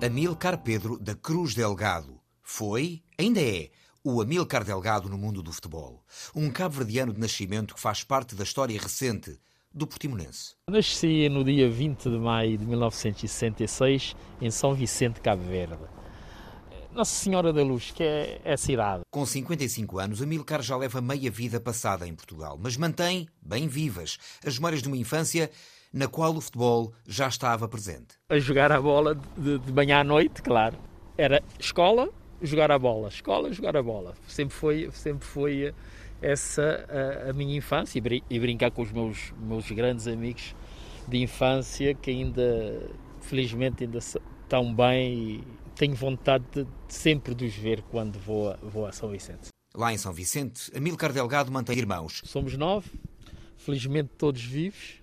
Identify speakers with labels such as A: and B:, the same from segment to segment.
A: Amilcar Pedro da Cruz Delgado. Foi, ainda é, o Amilcar Delgado no mundo do futebol. Um cabo-verdiano de nascimento que faz parte da história recente do Portimonense.
B: Nasci no dia 20 de maio de 1966 em São Vicente, Cabo Verde. Nossa Senhora da Luz, que é, é a cidade.
A: Com 55 anos, Amilcar já leva meia vida passada em Portugal, mas mantém, bem vivas, as memórias de uma infância na qual o futebol já estava presente.
B: A jogar a bola de, de manhã à noite, claro. Era escola, jogar a bola, escola, jogar a bola. Sempre foi, sempre foi essa a, a minha infância e, e, brincar com os meus, meus grandes amigos de infância que ainda, felizmente, ainda estão bem e tenho vontade de, de sempre de os ver quando vou a, vou a São Vicente.
A: Lá em São Vicente, Amílcar Delgado mantém irmãos.
B: Somos nove, felizmente todos vivos.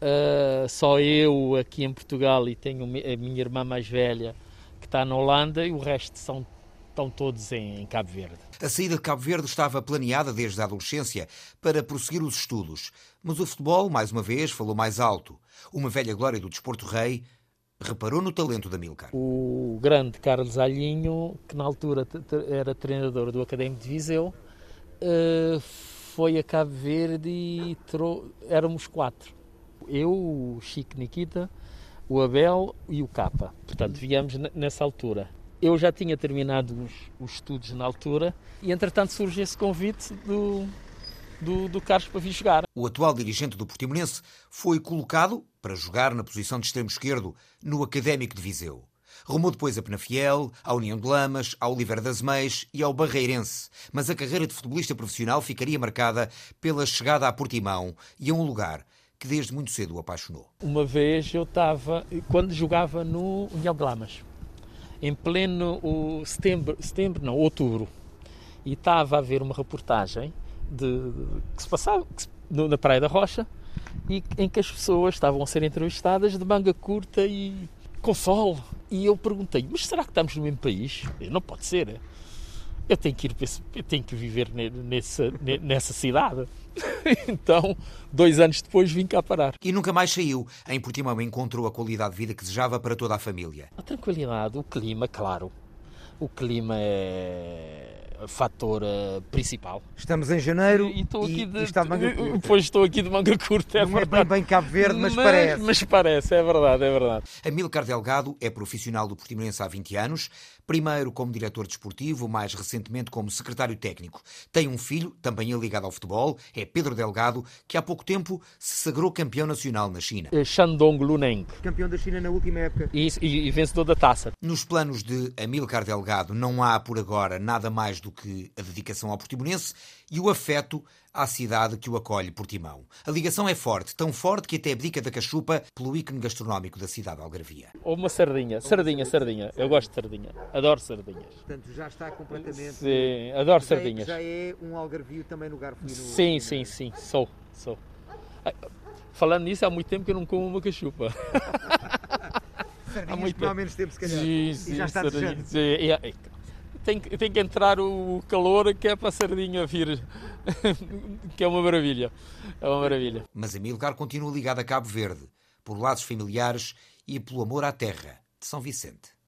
B: Uh, só eu aqui em Portugal e tenho a minha irmã mais velha que está na Holanda e o resto são estão todos em, Cabo Verde.
A: A saída de Cabo Verde estava planeada desde a adolescência para prosseguir os estudos, mas o futebol, mais uma vez, falou mais alto. Uma velha glória do desporto rei reparou no talento da Milcar.
B: O grande Carlos Alhinho, que na altura era treinador do Académico de Viseu, uh, foi a Cabo Verde e éramos quatro eu, o Chico Nikita, o Abel e o Capa. Portanto, viemos nessa altura. Eu já tinha terminado os, os, estudos na altura e, entretanto, surge esse convite do, do, do Carlos para vir jogar.
A: O atual dirigente do Portimonense foi colocado para jogar na posição de extremo esquerdo no Académico de Viseu. Rumou depois a Penafiel, à União de Lamas, ao Oliveira das Meias e ao Barreirense, mas a carreira de futebolista profissional ficaria marcada pela chegada a Portimão e a um lugar que desde muito cedo o apaixonou?
B: Uma vez eu estava, quando jogava no União de Lamas, em pleno o setembro, setembro, não, outubro, e estava a ver uma reportagem de, de que se passava que se, no, na Praia da Rocha e em que as pessoas estavam a ser entrevistadas de manga curta e com sol. E eu perguntei, mas será que estamos no mesmo país? Não pode ser. Eu tenho que ir, eu tenho que viver nessa, nessa cidade. então, dois anos depois, vim cá parar.
A: E nunca mais saiu. Em Portimão encontrou a qualidade de vida que desejava para toda a família.
B: A tranquilidade, o clima, claro. O clima é fator uh, principal.
A: Estamos em janeiro e, estou aqui de, e está de manga curta.
B: Pois estou aqui de manga curta, é
A: Não verdade. é bem, bem Cabo Verde, mas, mas, parece.
B: Mas parece, é verdade, é verdade.
A: Amílcar Delgado é profissional do Portimonense há 20 anos, primeiro como diretor desportivo, mais recentemente como secretário técnico. Tem um filho, também ligado ao futebol, é Pedro Delgado, que há pouco tempo se sagrou campeão nacional na China.
B: É Shandong Luneng.
A: Campeão da China na última época.
B: E, e, e vencedor da taça.
A: Nos planos de Amílcar Delgado não há, por agora, nada mais do que a dedicação ao Portimonense e o afeto à cidade que o acolhe por Timão. A ligação é forte, tão forte que até abdica da cachupa pelo ícone gastronómico da cidade de Algarvia.
B: Ou uma sardinha, sardinha, sardinha. Eu gosto de sardinha, adoro sardinhas.
A: Portanto, já está completamente...
B: Sim, adoro já sardinhas.
A: É, já é um algarvio também no garfo.
B: Sim, sim, sim, sou, sou. Falando nisso, há muito tempo que eu não como uma cachupa.
A: há muito há menos tempo, se calhar.
B: Sim, sim, e já está sardinha. Tem, tem que entrar o calor que é para a sardinha vir, que é uma maravilha. É uma maravilha.
A: Mas Amilcar continua ligado a Cabo Verde, por laços familiares e pelo amor à terra de São Vicente.